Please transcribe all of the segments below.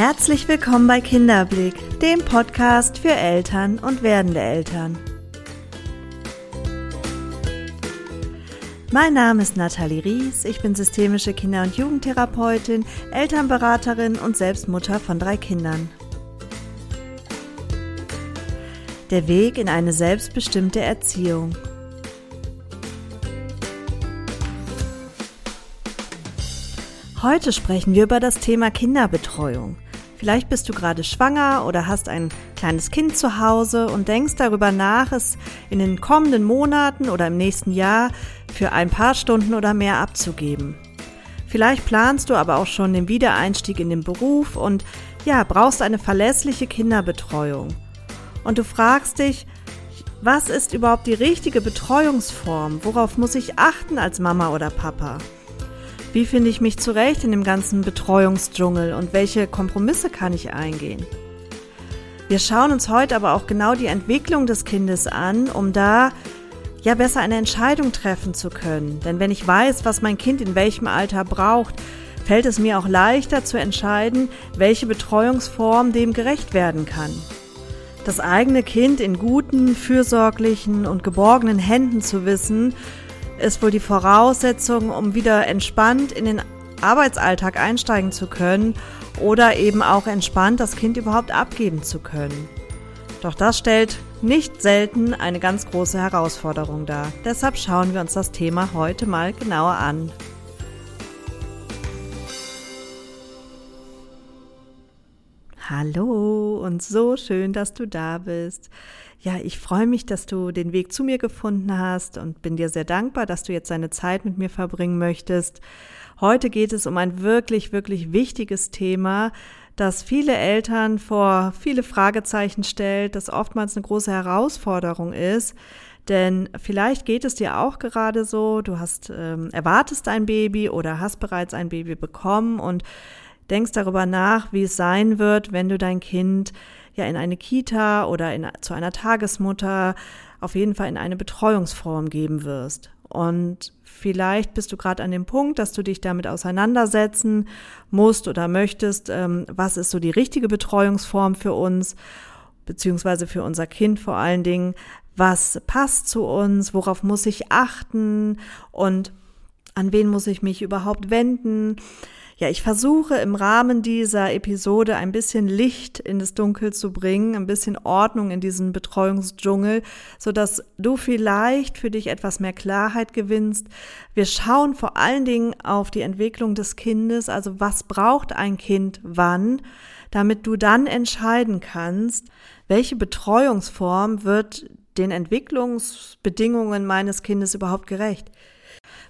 Herzlich willkommen bei Kinderblick, dem Podcast für Eltern und werdende Eltern. Mein Name ist Nathalie Ries, ich bin systemische Kinder- und Jugendtherapeutin, Elternberaterin und selbst Mutter von drei Kindern. Der Weg in eine selbstbestimmte Erziehung. Heute sprechen wir über das Thema Kinderbetreuung. Vielleicht bist du gerade schwanger oder hast ein kleines Kind zu Hause und denkst darüber nach, es in den kommenden Monaten oder im nächsten Jahr für ein paar Stunden oder mehr abzugeben. Vielleicht planst du aber auch schon den Wiedereinstieg in den Beruf und ja, brauchst eine verlässliche Kinderbetreuung. Und du fragst dich, was ist überhaupt die richtige Betreuungsform? Worauf muss ich achten als Mama oder Papa? Wie finde ich mich zurecht in dem ganzen Betreuungsdschungel und welche Kompromisse kann ich eingehen? Wir schauen uns heute aber auch genau die Entwicklung des Kindes an, um da ja besser eine Entscheidung treffen zu können. Denn wenn ich weiß, was mein Kind in welchem Alter braucht, fällt es mir auch leichter zu entscheiden, welche Betreuungsform dem gerecht werden kann. Das eigene Kind in guten, fürsorglichen und geborgenen Händen zu wissen, ist wohl die Voraussetzung, um wieder entspannt in den Arbeitsalltag einsteigen zu können oder eben auch entspannt das Kind überhaupt abgeben zu können. Doch das stellt nicht selten eine ganz große Herausforderung dar. Deshalb schauen wir uns das Thema heute mal genauer an. Hallo und so schön, dass du da bist. Ja, ich freue mich, dass du den Weg zu mir gefunden hast und bin dir sehr dankbar, dass du jetzt deine Zeit mit mir verbringen möchtest. Heute geht es um ein wirklich, wirklich wichtiges Thema, das viele Eltern vor viele Fragezeichen stellt, das oftmals eine große Herausforderung ist. Denn vielleicht geht es dir auch gerade so, du hast ähm, erwartest ein Baby oder hast bereits ein Baby bekommen und denkst darüber nach, wie es sein wird, wenn du dein Kind ja in eine Kita oder in, zu einer Tagesmutter, auf jeden Fall in eine Betreuungsform geben wirst. Und vielleicht bist du gerade an dem Punkt, dass du dich damit auseinandersetzen musst oder möchtest, ähm, was ist so die richtige Betreuungsform für uns, beziehungsweise für unser Kind vor allen Dingen, was passt zu uns, worauf muss ich achten und an wen muss ich mich überhaupt wenden. Ja, ich versuche im Rahmen dieser Episode ein bisschen Licht in das Dunkel zu bringen, ein bisschen Ordnung in diesen Betreuungsdschungel, so dass du vielleicht für dich etwas mehr Klarheit gewinnst. Wir schauen vor allen Dingen auf die Entwicklung des Kindes, also was braucht ein Kind wann, damit du dann entscheiden kannst, welche Betreuungsform wird den Entwicklungsbedingungen meines Kindes überhaupt gerecht.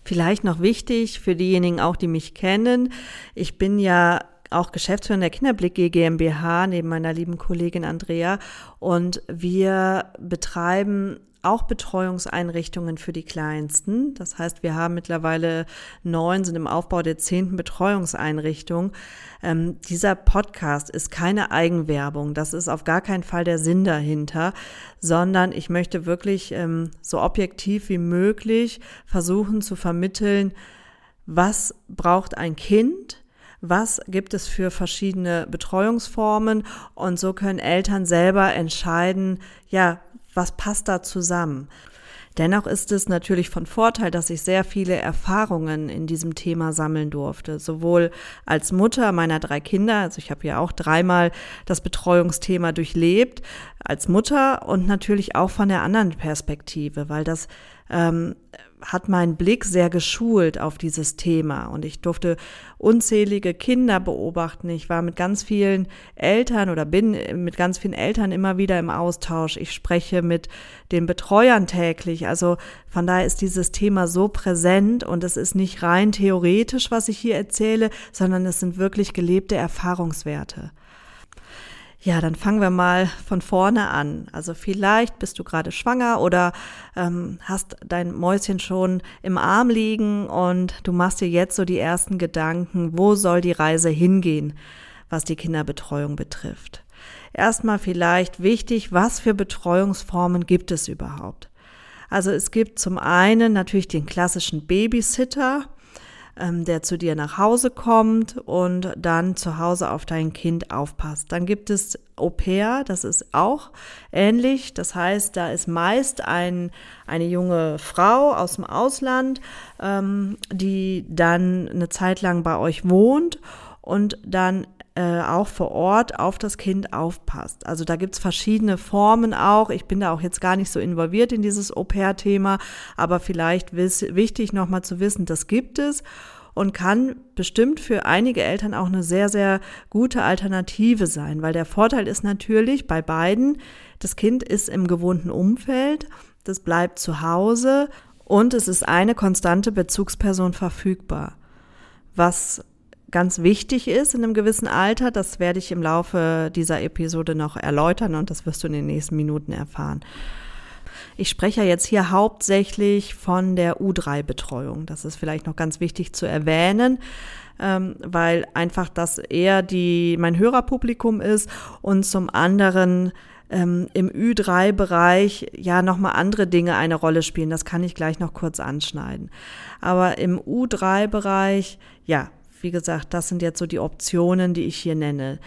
Vielleicht noch wichtig für diejenigen auch, die mich kennen. Ich bin ja auch Geschäftsführer der Kinderblick GmbH neben meiner lieben Kollegin Andrea und wir betreiben auch Betreuungseinrichtungen für die Kleinsten. Das heißt, wir haben mittlerweile neun, sind im Aufbau der zehnten Betreuungseinrichtung. Ähm, dieser Podcast ist keine Eigenwerbung. Das ist auf gar keinen Fall der Sinn dahinter, sondern ich möchte wirklich ähm, so objektiv wie möglich versuchen zu vermitteln, was braucht ein Kind, was gibt es für verschiedene Betreuungsformen und so können Eltern selber entscheiden, ja, was passt da zusammen? Dennoch ist es natürlich von Vorteil, dass ich sehr viele Erfahrungen in diesem Thema sammeln durfte. Sowohl als Mutter meiner drei Kinder, also ich habe ja auch dreimal das Betreuungsthema durchlebt, als Mutter und natürlich auch von der anderen Perspektive, weil das ähm, hat meinen Blick sehr geschult auf dieses Thema und ich durfte unzählige Kinder beobachten. Ich war mit ganz vielen Eltern oder bin mit ganz vielen Eltern immer wieder im Austausch. Ich spreche mit den Betreuern täglich. Also von daher ist dieses Thema so präsent und es ist nicht rein theoretisch, was ich hier erzähle, sondern es sind wirklich gelebte Erfahrungswerte. Ja, dann fangen wir mal von vorne an. Also vielleicht bist du gerade schwanger oder ähm, hast dein Mäuschen schon im Arm liegen und du machst dir jetzt so die ersten Gedanken, wo soll die Reise hingehen, was die Kinderbetreuung betrifft. Erstmal vielleicht wichtig, was für Betreuungsformen gibt es überhaupt? Also es gibt zum einen natürlich den klassischen Babysitter, ähm, der zu dir nach Hause kommt und dann zu Hause auf dein Kind aufpasst. Dann gibt es Au pair, das ist auch ähnlich. Das heißt, da ist meist ein, eine junge Frau aus dem Ausland, ähm, die dann eine Zeit lang bei euch wohnt und dann äh, auch vor Ort auf das Kind aufpasst. Also da gibt's verschiedene Formen auch. Ich bin da auch jetzt gar nicht so involviert in dieses Au-pair-Thema, aber vielleicht wichtig nochmal zu wissen, das gibt es und kann bestimmt für einige Eltern auch eine sehr, sehr gute Alternative sein, weil der Vorteil ist natürlich bei beiden, das Kind ist im gewohnten Umfeld, das bleibt zu Hause und es ist eine konstante Bezugsperson verfügbar. Was ganz wichtig ist in einem gewissen Alter. Das werde ich im Laufe dieser Episode noch erläutern und das wirst du in den nächsten Minuten erfahren. Ich spreche jetzt hier hauptsächlich von der U3-Betreuung. Das ist vielleicht noch ganz wichtig zu erwähnen, ähm, weil einfach das eher die, mein Hörerpublikum ist und zum anderen ähm, im Ü3-Bereich ja nochmal andere Dinge eine Rolle spielen. Das kann ich gleich noch kurz anschneiden. Aber im U3-Bereich, ja, wie gesagt, das sind jetzt so die Optionen, die ich hier nenne.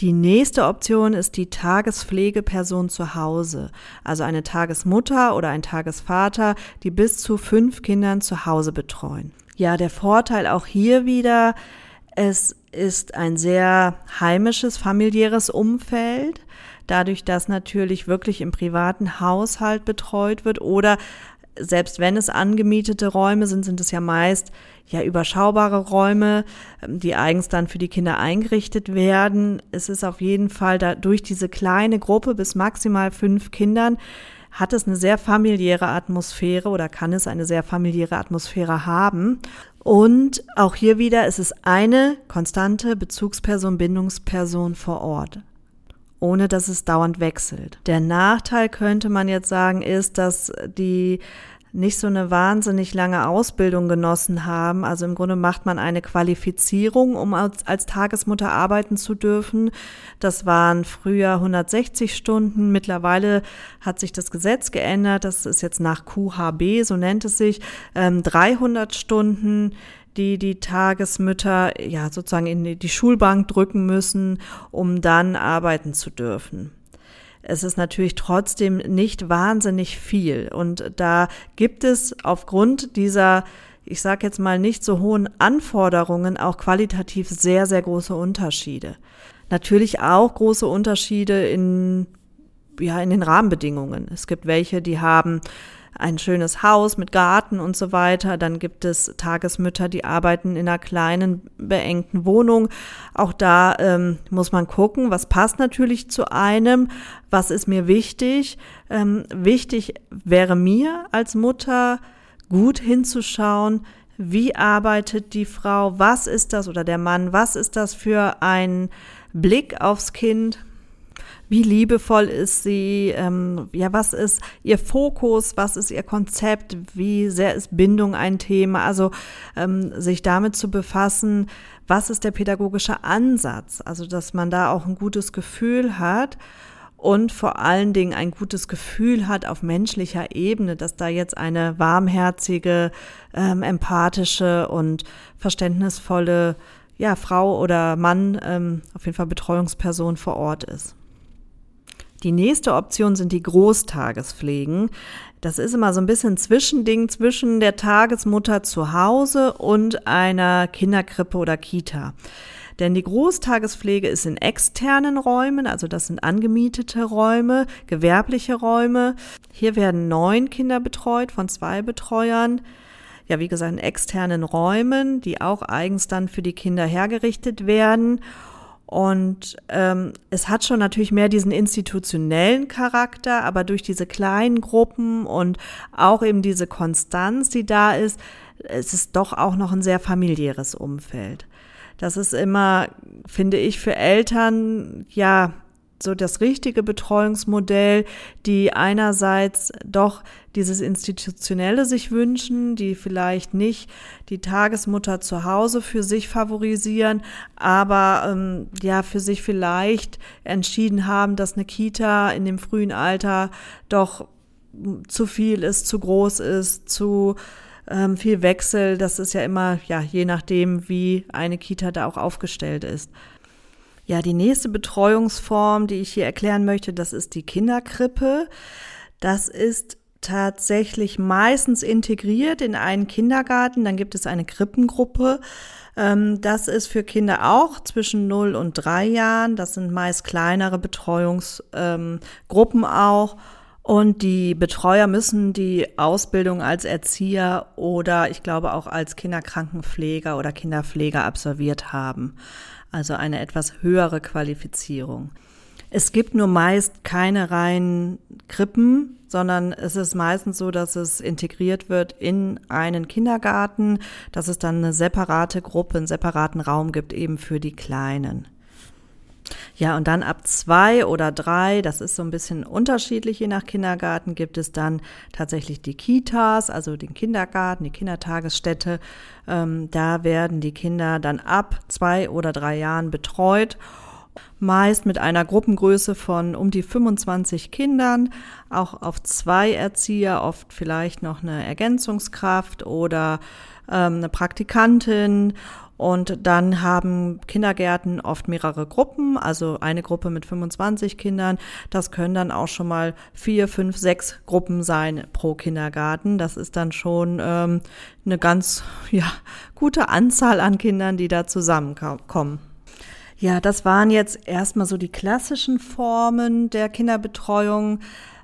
Die nächste Option ist die Tagespflegeperson zu Hause, also eine Tagesmutter oder ein Tagesvater, die bis zu fünf Kindern zu Hause betreuen. Ja, der Vorteil auch hier wieder, es ist ein sehr heimisches, familiäres Umfeld, dadurch, dass natürlich wirklich im privaten Haushalt betreut wird oder selbst wenn es angemietete Räume sind, sind es ja meist ja überschaubare Räume, ähm, die eigens dann für die Kinder eingerichtet werden. Es ist auf jeden Fall da durch diese kleine Gruppe bis maximal fünf Kindern hat es eine sehr familiäre Atmosphäre oder kann es eine sehr familiäre Atmosphäre haben. Und auch hier wieder ist es eine konstante Bezugsperson, Bindungsperson vor Ort ohne dass es dauernd wechselt. Der Nachteil könnte man jetzt sagen, ist, dass die nicht so eine wahnsinnig lange Ausbildung genossen haben. Also im Grunde macht man eine Qualifizierung, um als, als, Tagesmutter arbeiten zu dürfen. Das waren früher 160 Stunden. Mittlerweile hat sich das Gesetz geändert. Das ist jetzt nach QHB, so nennt es sich, ähm, 300 Stunden die die Tagesmütter ja sozusagen in die Schulbank drücken müssen, um dann arbeiten zu dürfen. Es ist natürlich trotzdem nicht wahnsinnig viel und da gibt es aufgrund dieser ich sage jetzt mal nicht so hohen Anforderungen auch qualitativ sehr, sehr große Unterschiede. Natürlich auch große Unterschiede in, ja, in den Rahmenbedingungen. Es gibt welche, die haben ein schönes Haus mit Garten und so weiter. Dann gibt es Tagesmütter, die arbeiten in einer kleinen, beengten Wohnung. Auch da ähm, muss man gucken, was passt natürlich zu einem, was ist mir wichtig. Ähm, wichtig wäre mir als Mutter, gut hinzuschauen, wie arbeitet die Frau, was ist das oder der Mann, was ist das für ein Blick aufs Kind, wie liebevoll ist sie, ähm, ja, was ist ihr Fokus, was ist ihr Konzept, wie sehr ist Bindung ein Thema, also ähm, sich damit zu befassen, was ist der pädagogische Ansatz, also dass man da auch ein gutes Gefühl hat und vor allen Dingen ein gutes Gefühl hat auf menschlicher Ebene, dass da jetzt eine warmherzige, ähm, empathische und verständnisvolle ja, Frau oder Mann, ähm, auf jeden Fall Betreuungsperson vor Ort ist. Die nächste Option sind die Großtagespflegen. Das ist immer so ein bisschen Zwischending zwischen der Tagesmutter zu Hause und einer Kinderkrippe oder Kita. Denn die Großtagespflege ist in externen Räumen, also das sind angemietete Räume, gewerbliche Räume. Hier werden neun Kinder betreut von zwei Betreuern. Ja, wie gesagt, in externen Räumen, die auch eigens dann für die Kinder hergerichtet werden. Und ähm, es hat schon natürlich mehr diesen institutionellen Charakter, aber durch diese kleinen Gruppen und auch eben diese Konstanz, die da ist, es ist doch auch noch ein sehr familiäres Umfeld. Das ist immer, finde ich, für Eltern ja so das richtige Betreuungsmodell, die einerseits doch dieses Institutionelle sich wünschen, die vielleicht nicht die Tagesmutter zu Hause für sich favorisieren, aber ähm, ja für sich vielleicht entschieden haben, dass eine Kita in dem frühen Alter doch zu viel ist, zu groß ist, zu ähm, viel Wechsel. Das ist ja immer, ja, je nachdem, wie eine Kita da auch aufgestellt ist. Ja, die nächste Betreuungsform, die ich hier erklären möchte, das ist die Kinderkrippe. Das ist tatsächlich meistens integriert in einen Kindergarten. Dann gibt es eine Krippengruppe. Ähm, das ist für Kinder auch zwischen 0 und 3 Jahren. Das sind meist kleinere Betreuungsgruppen ähm, auch. Und die Betreuer müssen die Ausbildung als Erzieher oder ich glaube auch als Kinderkrankenpfleger oder Kinderpfleger absolviert haben. Also eine etwas höhere Qualifizierung. Es gibt nur meist keine reinen Krippen, sondern es ist meistens so, dass es integriert wird in einen Kindergarten, dass es dann eine separate Gruppe, einen separaten Raum gibt, eben für die Kleinen. Ja, und dann ab zwei oder drei, das ist so ein bisschen unterschiedlich je nach Kindergarten, gibt es dann tatsächlich die Kitas, also den Kindergarten, die Kindertagesstätte. Ähm, da werden die Kinder dann ab zwei oder drei Jahren betreut meist mit einer Gruppengröße von um die 25 Kindern, auch auf zwei Erzieher, oft vielleicht noch eine Ergänzungskraft oder ähm, eine Praktikantin. Und dann haben Kindergärten oft mehrere Gruppen, also eine Gruppe mit 25 Kindern. Das können dann auch schon mal vier, fünf, sechs Gruppen sein pro Kindergarten. Das ist dann schon ähm, eine ganz ja, gute Anzahl an Kindern, die da zusammenkommen. Ja, das waren jetzt erstmal so die klassischen Formen der Kinderbetreuung.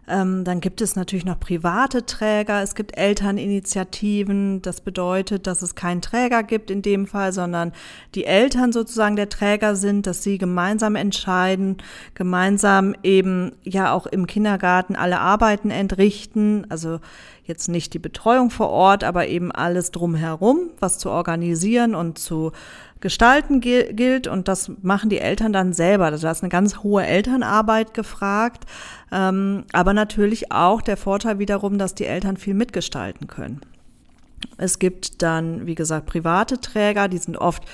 Ähm, dann gibt es natürlich noch private Träger. Es gibt Elterninitiativen. Das bedeutet, dass es keinen Träger gibt in dem Fall, sondern die Eltern sozusagen der Träger sind, dass sie gemeinsam entscheiden, gemeinsam eben ja auch im Kindergarten alle Arbeiten entrichten. Also jetzt nicht die Betreuung vor Ort, aber eben alles drumherum, was zu organisieren und zu Gestalten gilt und das machen die Eltern dann selber. Also da ist eine ganz hohe Elternarbeit gefragt, ähm, aber natürlich auch der Vorteil wiederum, dass die Eltern viel mitgestalten können. Es gibt dann, wie gesagt, private Träger, die sind oft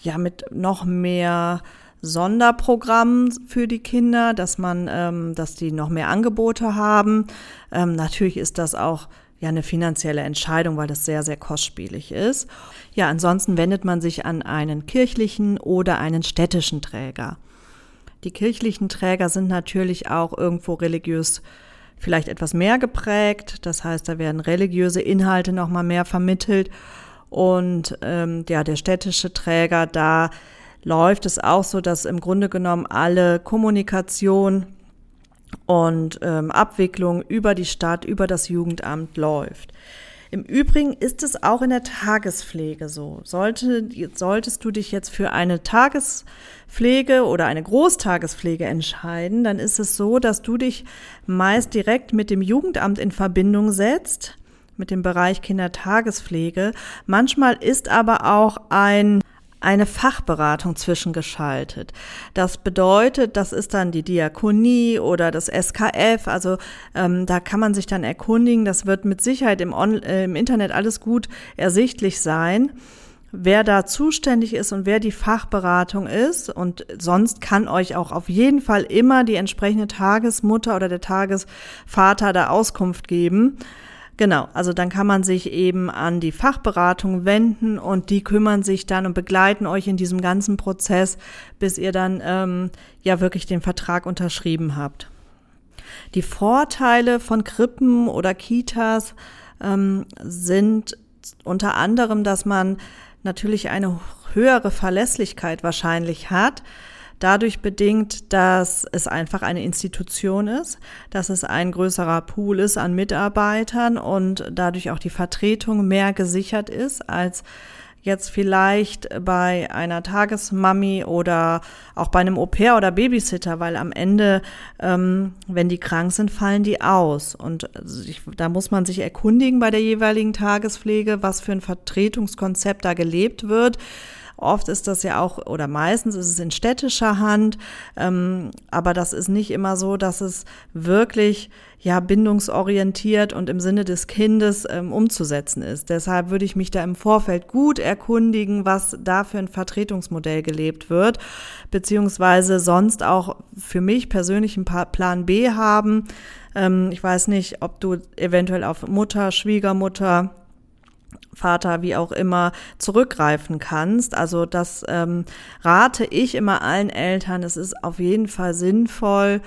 ja mit noch mehr Sonderprogrammen für die Kinder, dass man, ähm, dass die noch mehr Angebote haben. Ähm, natürlich ist das auch ja eine finanzielle Entscheidung, weil das sehr, sehr kostspielig ist. Ja, ansonsten wendet man sich an einen kirchlichen oder einen städtischen Träger. Die kirchlichen Träger sind natürlich auch irgendwo religiös vielleicht etwas mehr geprägt. Das heißt, da werden religiöse Inhalte noch mal mehr vermittelt. Und ähm, ja, der städtische Träger, da läuft es auch so, dass im Grunde genommen alle Kommunikation und ähm, Abwicklung über die Stadt, über das Jugendamt läuft. Im Übrigen ist es auch in der Tagespflege so. Sollte, solltest du dich jetzt für eine Tagespflege oder eine Großtagespflege entscheiden, dann ist es so, dass du dich meist direkt mit dem Jugendamt in Verbindung setzt, mit dem Bereich Kindertagespflege. Manchmal ist aber auch ein eine Fachberatung zwischengeschaltet. Das bedeutet, das ist dann die Diakonie oder das SKF. Also ähm, da kann man sich dann erkundigen. Das wird mit Sicherheit im, On äh, im Internet alles gut ersichtlich sein wer da zuständig ist und wer die Fachberatung ist. Und sonst kann euch auch auf jeden Fall immer die entsprechende Tagesmutter oder der Tagesvater da Auskunft geben. Genau, also dann kann man sich eben an die Fachberatung wenden und die kümmern sich dann und begleiten euch in diesem ganzen Prozess, bis ihr dann ähm, ja wirklich den Vertrag unterschrieben habt. Die Vorteile von Krippen oder Kitas ähm, sind unter anderem, dass man natürlich eine höhere Verlässlichkeit wahrscheinlich hat dadurch bedingt, dass es einfach eine Institution ist, dass es ein größerer Pool ist an Mitarbeitern und dadurch auch die Vertretung mehr gesichert ist als jetzt vielleicht bei einer Tagesmami oder auch bei einem Au-pair oder Babysitter, weil am Ende, ähm, wenn die krank sind, fallen die aus. Und ich, da muss man sich erkundigen bei der jeweiligen Tagespflege, was für ein Vertretungskonzept da gelebt wird. Oft ist das ja auch, oder meistens ist es in städtischer Hand, ähm, aber das ist nicht immer so, dass es wirklich ja bindungsorientiert und im Sinne des Kindes ähm, umzusetzen ist. Deshalb würde ich mich da im Vorfeld gut erkundigen, was da für ein Vertretungsmodell gelebt wird, beziehungsweise sonst auch für mich persönlich einen Plan B haben. Ähm, ich weiß nicht, ob du eventuell auf Mutter, Schwiegermutter, Vater, wie auch immer, zurückgreifen kannst. Also das ähm, rate ich immer allen Eltern. Es ist auf jeden Fall sinnvoll,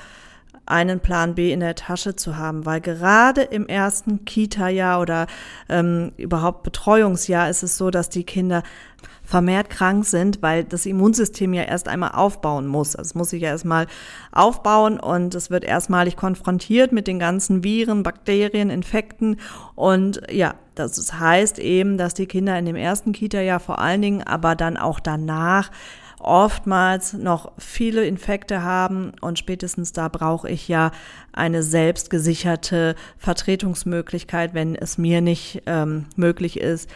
einen Plan B in der Tasche zu haben, weil gerade im ersten Kita-Jahr oder ähm, überhaupt Betreuungsjahr ist es so, dass die Kinder vermehrt krank sind, weil das Immunsystem ja erst einmal aufbauen muss. Also es muss sich ja erstmal aufbauen und es wird erstmalig konfrontiert mit den ganzen Viren, Bakterien, Infekten und ja, das heißt eben, dass die Kinder in dem ersten Kita-Jahr vor allen Dingen, aber dann auch danach oftmals noch viele Infekte haben und spätestens da brauche ich ja eine selbstgesicherte Vertretungsmöglichkeit, wenn es mir nicht ähm, möglich ist,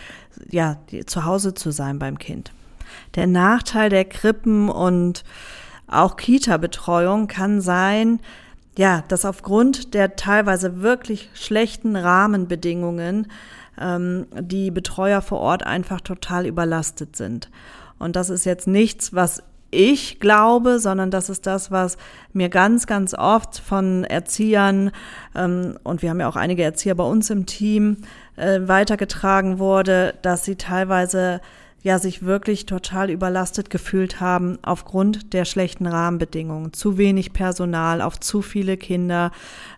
ja, die, zu Hause zu sein beim Kind. Der Nachteil der Krippen und auch Kita-Betreuung kann sein, ja, dass aufgrund der teilweise wirklich schlechten Rahmenbedingungen ähm, die Betreuer vor Ort einfach total überlastet sind. Und das ist jetzt nichts, was ich glaube, sondern das ist das, was mir ganz, ganz oft von Erziehern, ähm, und wir haben ja auch einige Erzieher bei uns im Team, äh, weitergetragen wurde, dass sie teilweise ja sich wirklich total überlastet gefühlt haben aufgrund der schlechten Rahmenbedingungen. Zu wenig Personal auf zu viele Kinder,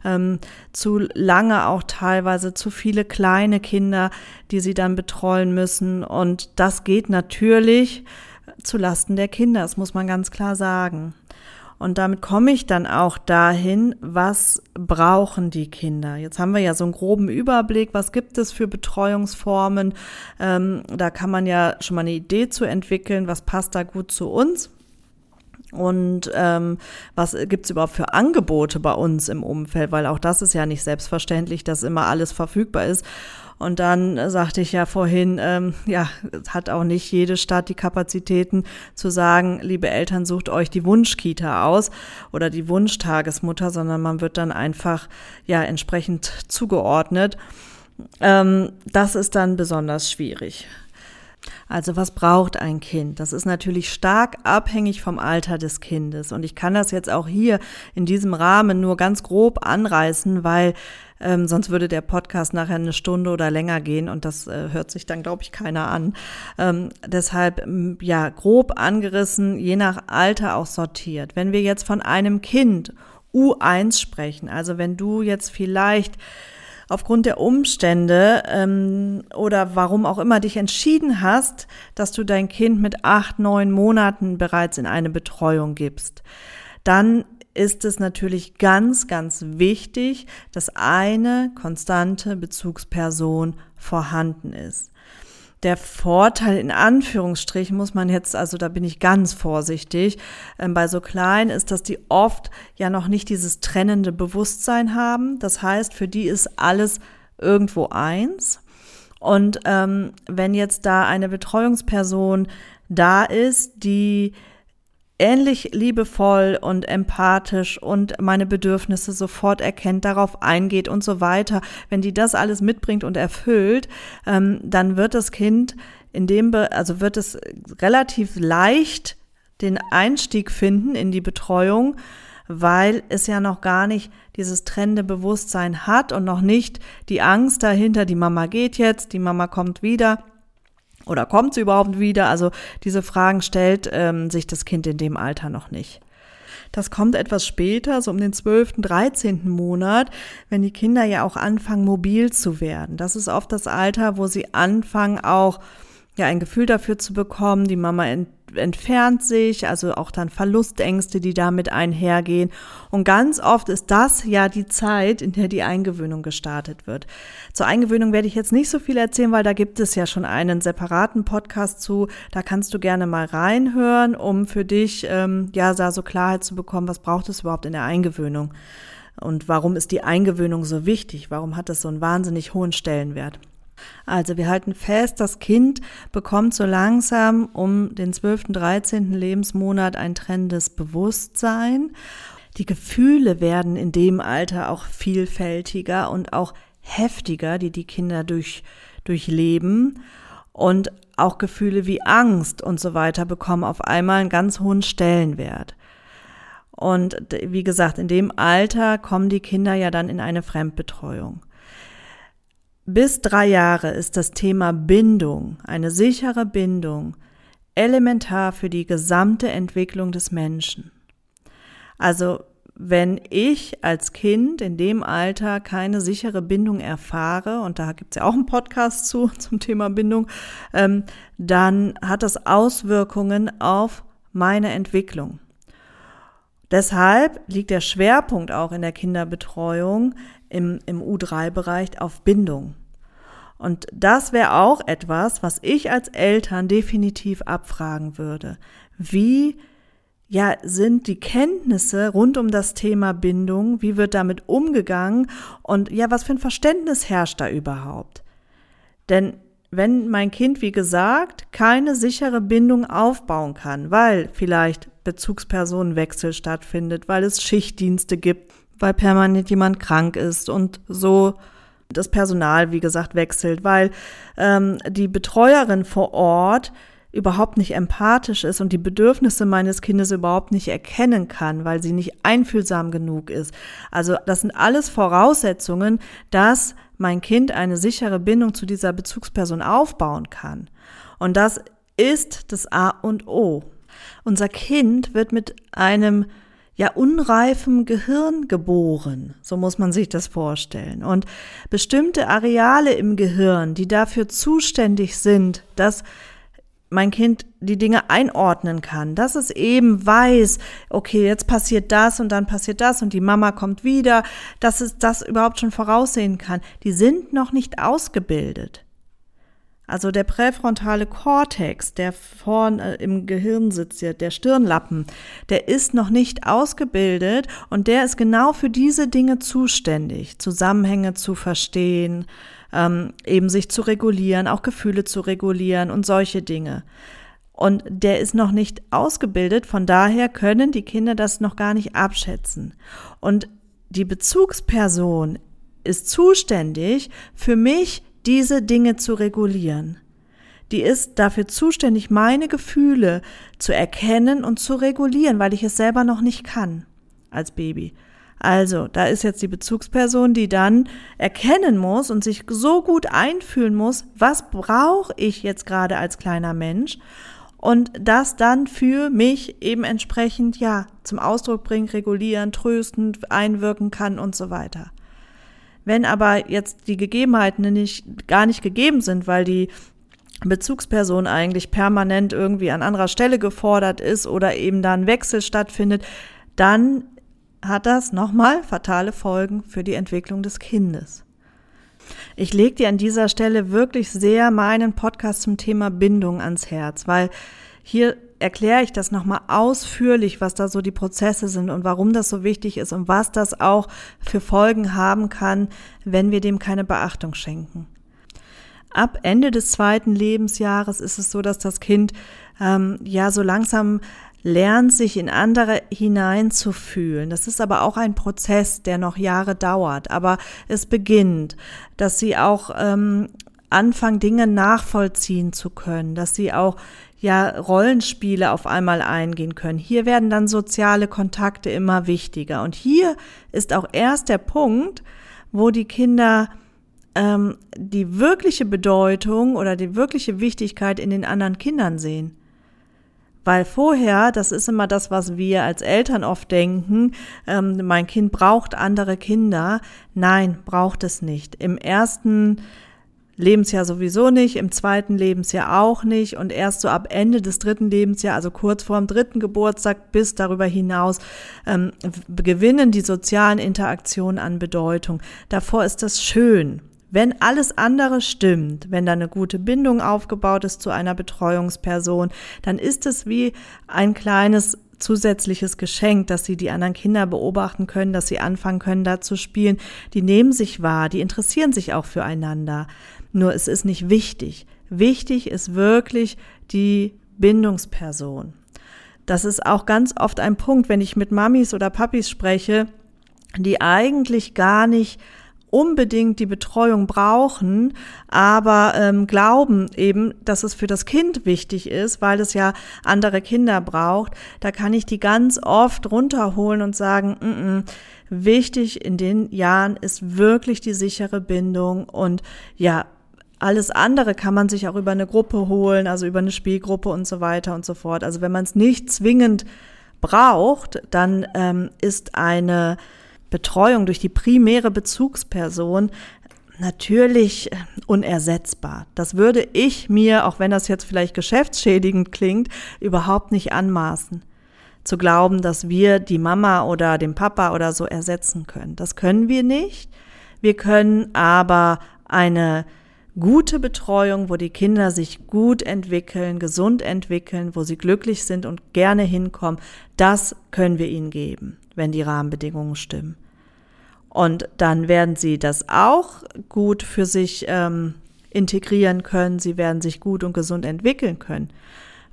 ähm, zu lange auch teilweise zu viele kleine Kinder, die sie dann betreuen müssen. Und das geht natürlich zu Lasten der Kinder, das muss man ganz klar sagen. Und damit komme ich dann auch dahin, was brauchen die Kinder? Jetzt haben wir ja so einen groben Überblick, was gibt es für Betreuungsformen. Ähm, da kann man ja schon mal eine Idee zu entwickeln, was passt da gut zu uns. Und ähm, was gibt's überhaupt für Angebote bei uns im Umfeld? Weil auch das ist ja nicht selbstverständlich, dass immer alles verfügbar ist. Und dann sagte ich ja vorhin, ähm, ja, hat auch nicht jede Stadt die Kapazitäten zu sagen, liebe Eltern, sucht euch die Wunschkita aus oder die Wunschtagesmutter, sondern man wird dann einfach ja entsprechend zugeordnet. Ähm, das ist dann besonders schwierig. Also was braucht ein Kind? Das ist natürlich stark abhängig vom Alter des Kindes. Und ich kann das jetzt auch hier in diesem Rahmen nur ganz grob anreißen, weil ähm, sonst würde der Podcast nachher eine Stunde oder länger gehen und das äh, hört sich dann, glaube ich, keiner an. Ähm, deshalb, ja, grob angerissen, je nach Alter auch sortiert. Wenn wir jetzt von einem Kind U1 sprechen, also wenn du jetzt vielleicht aufgrund der Umstände ähm, oder warum auch immer dich entschieden hast, dass du dein Kind mit acht, neun Monaten bereits in eine Betreuung gibst, dann ist es natürlich ganz, ganz wichtig, dass eine konstante Bezugsperson vorhanden ist. Der Vorteil in Anführungsstrichen muss man jetzt, also da bin ich ganz vorsichtig, äh, bei so klein ist, dass die oft ja noch nicht dieses trennende Bewusstsein haben. Das heißt, für die ist alles irgendwo eins. Und ähm, wenn jetzt da eine Betreuungsperson da ist, die ähnlich liebevoll und empathisch und meine Bedürfnisse sofort erkennt, darauf eingeht und so weiter, wenn die das alles mitbringt und erfüllt, ähm, dann wird das Kind in dem, Be also wird es relativ leicht den Einstieg finden in die Betreuung, weil es ja noch gar nicht dieses trennende Bewusstsein hat und noch nicht die Angst dahinter, die Mama geht jetzt, die Mama kommt wieder oder kommt sie überhaupt wieder? Also diese Fragen stellt ähm, sich das Kind in dem Alter noch nicht. Das kommt etwas später, so um den 12., 13. Monat, wenn die Kinder ja auch anfangen, mobil zu werden. Das ist oft das Alter, wo sie anfangen, auch ja ein Gefühl dafür zu bekommen, die Mama ent entfernt sich, also auch dann Verlustängste, die damit einhergehen. Und ganz oft ist das ja die Zeit, in der die Eingewöhnung gestartet wird. Zur Eingewöhnung werde ich jetzt nicht so viel erzählen, weil da gibt es ja schon einen separaten Podcast zu. Da kannst du gerne mal reinhören, um für dich ähm, ja da so Klarheit zu bekommen, was braucht es überhaupt in der Eingewöhnung. Und warum ist die Eingewöhnung so wichtig? Warum hat es so einen wahnsinnig hohen Stellenwert? Also wir halten fest, das Kind bekommt so langsam um den 12., 13. Lebensmonat ein trennendes Bewusstsein. Die Gefühle werden in dem Alter auch vielfältiger und auch heftiger, die die Kinder durch, durchleben. Und auch Gefühle wie Angst und so weiter bekommen auf einmal einen ganz hohen Stellenwert. Und wie gesagt, in dem Alter kommen die Kinder ja dann in eine Fremdbetreuung bis drei Jahre ist das Thema Bindung, eine sichere Bindung, elementar für die gesamte Entwicklung des Menschen. Also wenn ich als Kind in dem Alter keine sichere Bindung erfahre, und da gibt es ja auch einen Podcast zu zum Thema Bindung, ähm, dann hat das Auswirkungen auf meine Entwicklung. Deshalb liegt der Schwerpunkt auch in der Kinderbetreuung im, im U3-Bereich auf Bindung. Und das wäre auch etwas, was ich als Eltern definitiv abfragen würde. Wie ja, sind die Kenntnisse rund um das Thema Bindung, wie wird damit umgegangen und ja, was für ein Verständnis herrscht da überhaupt? Denn wenn mein Kind, wie gesagt, keine sichere Bindung aufbauen kann, weil vielleicht Bezugspersonenwechsel stattfindet, weil es Schichtdienste gibt, weil permanent jemand krank ist und so das Personal, wie gesagt, wechselt, weil ähm, die Betreuerin vor Ort überhaupt nicht empathisch ist und die Bedürfnisse meines Kindes überhaupt nicht erkennen kann, weil sie nicht einfühlsam genug ist. Also das sind alles Voraussetzungen, dass mein Kind eine sichere Bindung zu dieser Bezugsperson aufbauen kann. Und das ist das A und O. Unser Kind wird mit einem ja unreifem Gehirn geboren, so muss man sich das vorstellen. Und bestimmte Areale im Gehirn, die dafür zuständig sind, dass mein Kind die Dinge einordnen kann, dass es eben weiß, okay, jetzt passiert das und dann passiert das und die Mama kommt wieder, dass es das überhaupt schon voraussehen kann, die sind noch nicht ausgebildet. Also der präfrontale Kortex, der vorne im Gehirn sitzt, der Stirnlappen, der ist noch nicht ausgebildet und der ist genau für diese Dinge zuständig, Zusammenhänge zu verstehen, ähm, eben sich zu regulieren, auch Gefühle zu regulieren und solche Dinge. Und der ist noch nicht ausgebildet, von daher können die Kinder das noch gar nicht abschätzen. Und die Bezugsperson ist zuständig, für mich diese Dinge zu regulieren. Die ist dafür zuständig, meine Gefühle zu erkennen und zu regulieren, weil ich es selber noch nicht kann als Baby. Also, da ist jetzt die Bezugsperson, die dann erkennen muss und sich so gut einfühlen muss, was brauche ich jetzt gerade als kleiner Mensch und das dann für mich eben entsprechend ja zum Ausdruck bringt, regulieren, tröstend einwirken kann und so weiter. Wenn aber jetzt die Gegebenheiten nicht, gar nicht gegeben sind, weil die Bezugsperson eigentlich permanent irgendwie an anderer Stelle gefordert ist oder eben da ein Wechsel stattfindet, dann hat das nochmal fatale Folgen für die Entwicklung des Kindes. Ich lege dir an dieser Stelle wirklich sehr meinen Podcast zum Thema Bindung ans Herz, weil hier erkläre ich das nochmal ausführlich, was da so die Prozesse sind und warum das so wichtig ist und was das auch für Folgen haben kann, wenn wir dem keine Beachtung schenken. Ab Ende des zweiten Lebensjahres ist es so, dass das Kind ähm, ja so langsam lernt, sich in andere hineinzufühlen. Das ist aber auch ein Prozess, der noch Jahre dauert. Aber es beginnt, dass sie auch ähm, anfangen, Dinge nachvollziehen zu können, dass sie auch ja Rollenspiele auf einmal eingehen können. Hier werden dann soziale Kontakte immer wichtiger. Und hier ist auch erst der Punkt, wo die Kinder ähm, die wirkliche Bedeutung oder die wirkliche Wichtigkeit in den anderen Kindern sehen. Weil vorher, das ist immer das, was wir als Eltern oft denken, ähm, mein Kind braucht andere Kinder. Nein, braucht es nicht. Im ersten Lebensjahr sowieso nicht, im zweiten Lebensjahr auch nicht und erst so ab Ende des dritten Lebensjahr, also kurz vor dem dritten Geburtstag bis darüber hinaus, ähm, gewinnen die sozialen Interaktionen an Bedeutung. Davor ist das schön. Wenn alles andere stimmt, wenn da eine gute Bindung aufgebaut ist zu einer Betreuungsperson, dann ist es wie ein kleines zusätzliches Geschenk, dass sie die anderen Kinder beobachten können, dass sie anfangen können, da zu spielen. Die nehmen sich wahr, die interessieren sich auch füreinander. Nur es ist nicht wichtig. Wichtig ist wirklich die Bindungsperson. Das ist auch ganz oft ein Punkt, wenn ich mit Mamis oder Papis spreche, die eigentlich gar nicht unbedingt die Betreuung brauchen, aber ähm, glauben eben, dass es für das Kind wichtig ist, weil es ja andere Kinder braucht, da kann ich die ganz oft runterholen und sagen, mm -mm, wichtig in den Jahren ist wirklich die sichere Bindung und ja, alles andere kann man sich auch über eine Gruppe holen, also über eine Spielgruppe und so weiter und so fort. Also wenn man es nicht zwingend braucht, dann ähm, ist eine Betreuung durch die primäre Bezugsperson natürlich äh, unersetzbar. Das würde ich mir, auch wenn das jetzt vielleicht geschäftsschädigend klingt, überhaupt nicht anmaßen. Zu glauben, dass wir die Mama oder den Papa oder so ersetzen können. Das können wir nicht. Wir können aber eine gute Betreuung, wo die Kinder sich gut entwickeln, gesund entwickeln, wo sie glücklich sind und gerne hinkommen, das können wir ihnen geben, wenn die Rahmenbedingungen stimmen. Und dann werden sie das auch gut für sich ähm, integrieren können, sie werden sich gut und gesund entwickeln können,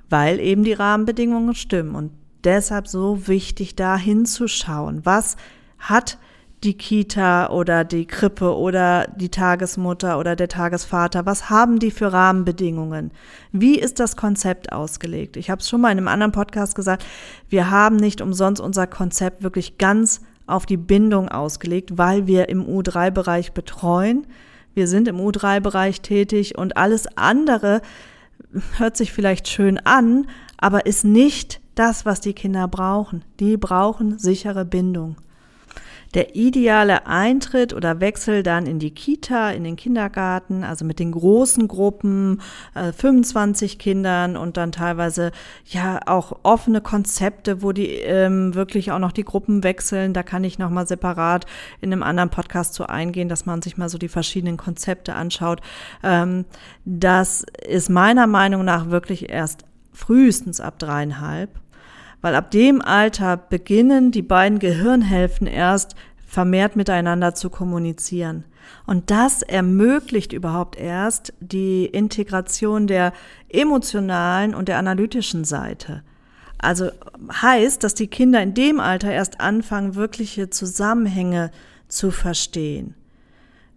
weil eben die Rahmenbedingungen stimmen. Und deshalb so wichtig, da hinzuschauen, was hat die Kita oder die Krippe oder die Tagesmutter oder der Tagesvater, was haben die für Rahmenbedingungen? Wie ist das Konzept ausgelegt? Ich habe es schon mal in einem anderen Podcast gesagt, wir haben nicht umsonst unser Konzept wirklich ganz auf die Bindung ausgelegt, weil wir im U3-Bereich betreuen. Wir sind im U3-Bereich tätig und alles andere hört sich vielleicht schön an, aber ist nicht das, was die Kinder brauchen. Die brauchen sichere Bindung der ideale Eintritt oder Wechsel dann in die Kita, in den Kindergarten, also mit den großen Gruppen, äh, 25 Kindern und dann teilweise ja auch offene Konzepte, wo die ähm, wirklich auch noch die Gruppen wechseln. Da kann ich nochmal separat in einem anderen Podcast zu eingehen, dass man sich mal so die verschiedenen Konzepte anschaut. Ähm, das ist meiner Meinung nach wirklich erst frühestens ab dreieinhalb weil ab dem Alter beginnen die beiden Gehirnhälften erst vermehrt miteinander zu kommunizieren. Und das ermöglicht überhaupt erst die Integration der emotionalen und der analytischen Seite. Also heißt, dass die Kinder in dem Alter erst anfangen, wirkliche Zusammenhänge zu verstehen,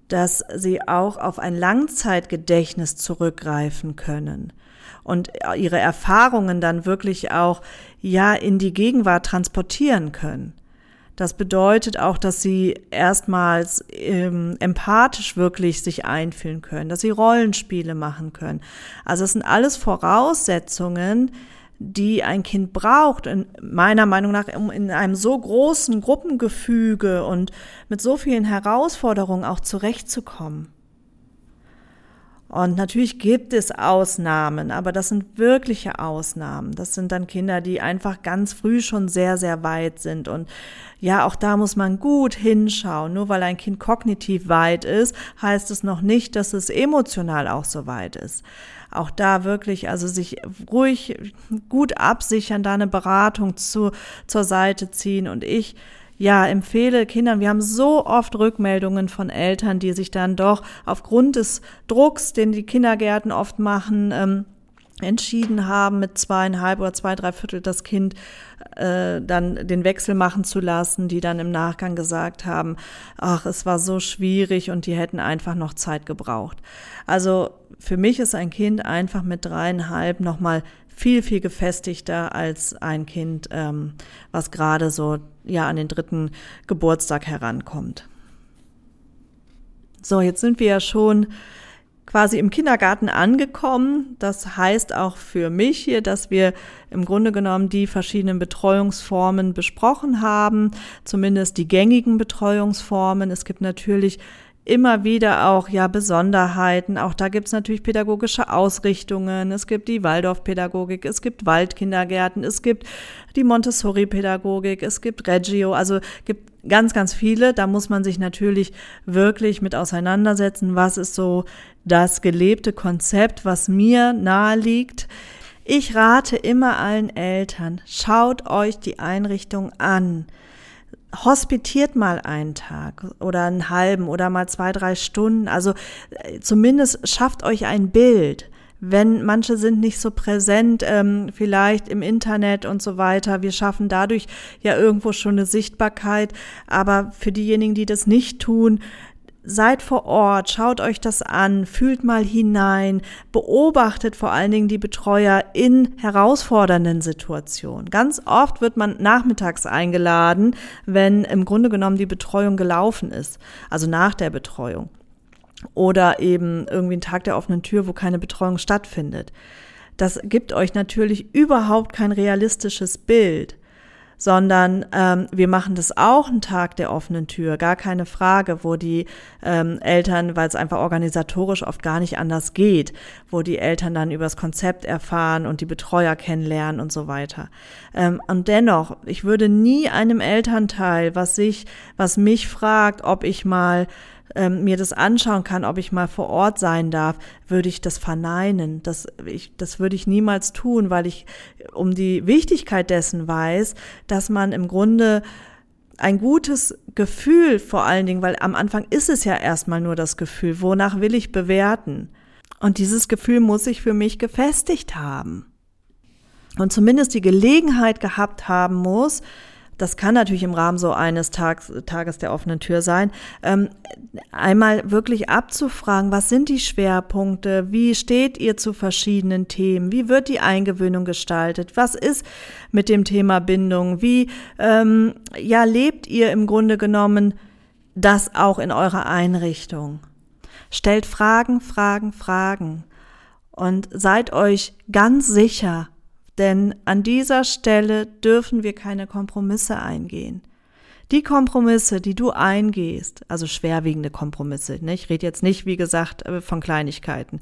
dass sie auch auf ein Langzeitgedächtnis zurückgreifen können, und ihre Erfahrungen dann wirklich auch ja in die Gegenwart transportieren können. Das bedeutet auch, dass sie erstmals ähm, empathisch wirklich sich einfühlen können, dass sie Rollenspiele machen können. Also es sind alles Voraussetzungen, die ein Kind braucht, in meiner Meinung nach, um in einem so großen Gruppengefüge und mit so vielen Herausforderungen auch zurechtzukommen. Und natürlich gibt es Ausnahmen, aber das sind wirkliche Ausnahmen. Das sind dann Kinder, die einfach ganz früh schon sehr, sehr weit sind. Und ja, auch da muss man gut hinschauen. Nur weil ein Kind kognitiv weit ist, heißt es noch nicht, dass es emotional auch so weit ist. Auch da wirklich, also sich ruhig gut absichern, da eine Beratung zu, zur Seite ziehen. Und ich ja, empfehle Kindern, wir haben so oft Rückmeldungen von Eltern, die sich dann doch aufgrund des Drucks, den die Kindergärten oft machen, ähm, entschieden haben, mit zweieinhalb oder zwei, drei Viertel das Kind äh, dann den Wechsel machen zu lassen, die dann im Nachgang gesagt haben, ach, es war so schwierig und die hätten einfach noch Zeit gebraucht. Also für mich ist ein Kind einfach mit dreieinhalb nochmal viel, viel gefestigter als ein Kind, ähm, was gerade so ja an den dritten Geburtstag herankommt. So, jetzt sind wir ja schon quasi im Kindergarten angekommen. Das heißt auch für mich hier, dass wir im Grunde genommen die verschiedenen Betreuungsformen besprochen haben, zumindest die gängigen Betreuungsformen. Es gibt natürlich immer wieder auch ja Besonderheiten. Auch da gibt's natürlich pädagogische Ausrichtungen. Es gibt die Waldorfpädagogik, es gibt Waldkindergärten, es gibt die Montessori-Pädagogik, es gibt Reggio. Also gibt ganz, ganz viele. Da muss man sich natürlich wirklich mit auseinandersetzen. Was ist so das gelebte Konzept, was mir nahe liegt? Ich rate immer allen Eltern, schaut euch die Einrichtung an hospitiert mal einen Tag oder einen halben oder mal zwei, drei Stunden. Also äh, zumindest schafft euch ein Bild. Wenn manche sind nicht so präsent, ähm, vielleicht im Internet und so weiter. Wir schaffen dadurch ja irgendwo schon eine Sichtbarkeit. Aber für diejenigen, die das nicht tun, seid vor Ort, schaut euch das an, fühlt mal hinein, beobachtet vor allen Dingen die Betreuer in herausfordernden Situationen. Ganz oft wird man nachmittags eingeladen, wenn im Grunde genommen die Betreuung gelaufen ist, also nach der Betreuung. Oder eben irgendwie ein Tag der offenen Tür, wo keine Betreuung stattfindet. Das gibt euch natürlich überhaupt kein realistisches Bild sondern ähm, wir machen das auch einen Tag der offenen Tür, gar keine Frage, wo die ähm, Eltern, weil es einfach organisatorisch oft gar nicht anders geht, wo die Eltern dann über das Konzept erfahren und die Betreuer kennenlernen und so weiter. Ähm, und dennoch, ich würde nie einem Elternteil, was sich, was mich fragt, ob ich mal ähm, mir das anschauen kann, ob ich mal vor Ort sein darf, würde ich das verneinen. Das, ich, das würde ich niemals tun, weil ich um die Wichtigkeit dessen weiß, dass man im Grunde ein gutes Gefühl vor allen Dingen, weil am Anfang ist es ja erstmal nur das Gefühl, wonach will ich bewerten? Und dieses Gefühl muss ich für mich gefestigt haben. Und zumindest die Gelegenheit gehabt haben muss, das kann natürlich im Rahmen so eines Tags, Tages der offenen Tür sein, ähm, einmal wirklich abzufragen, was sind die Schwerpunkte, wie steht ihr zu verschiedenen Themen, wie wird die Eingewöhnung gestaltet, was ist mit dem Thema Bindung, wie ähm, ja lebt ihr im Grunde genommen das auch in eurer Einrichtung. Stellt Fragen, Fragen, Fragen. Und seid euch ganz sicher, denn an dieser Stelle dürfen wir keine Kompromisse eingehen. Die Kompromisse, die du eingehst, also schwerwiegende Kompromisse, ne? ich rede jetzt nicht, wie gesagt, äh, von Kleinigkeiten,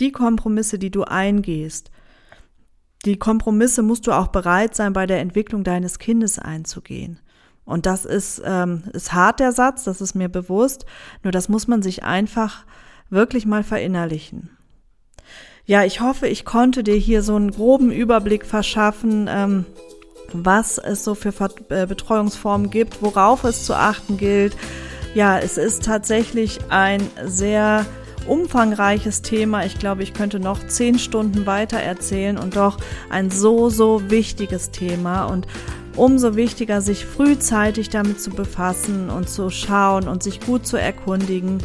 die Kompromisse, die du eingehst, die Kompromisse musst du auch bereit sein, bei der Entwicklung deines Kindes einzugehen. Und das ist, ähm, ist hart der Satz, das ist mir bewusst, nur das muss man sich einfach wirklich mal verinnerlichen ja, ich hoffe, ich konnte dir hier so einen groben Überblick verschaffen, ähm, was es so für äh, Betreuungsformen gibt, worauf es zu achten gilt. Ja, es ist tatsächlich ein sehr umfangreiches Thema. Ich glaube, ich könnte noch zehn Stunden weiter erzählen und doch ein so, so wichtiges Thema und umso wichtiger, sich frühzeitig damit zu befassen und zu schauen und sich gut zu erkundigen,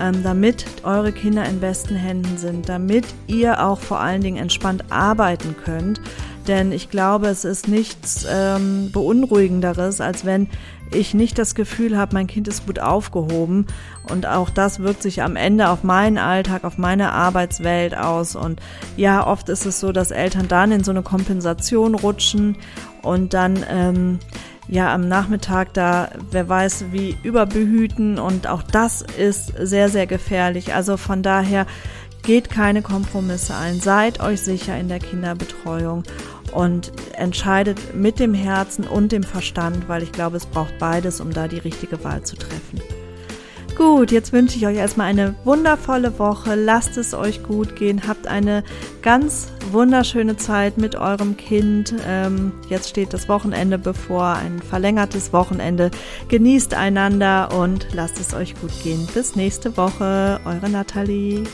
ähm, damit eure Kinder in besten Händen sind, damit ihr auch vor allen Dingen entspannt arbeiten könnt. Denn ich glaube, es ist nichts ähm, Beunruhigenderes, als wenn ich nicht das Gefühl habe, mein Kind ist gut aufgehoben. Und auch das wirkt sich am Ende auf meinen Alltag, auf meine Arbeitswelt aus. Und ja, oft ist es so, dass Eltern dann in so eine Kompensation rutschen und dann ähm, ja am Nachmittag da, wer weiß, wie überbehüten und auch das ist sehr, sehr gefährlich. Also von daher geht keine Kompromisse ein, seid euch sicher in der Kinderbetreuung und entscheidet mit dem Herzen und dem Verstand, weil ich glaube, es braucht beides, um da die richtige Wahl zu treffen. Gut, jetzt wünsche ich euch erstmal eine wundervolle Woche. Lasst es euch gut gehen. Habt eine ganz wunderschöne Zeit mit eurem Kind. Ähm, jetzt steht das Wochenende bevor, ein verlängertes Wochenende. Genießt einander und lasst es euch gut gehen. Bis nächste Woche. Eure Nathalie.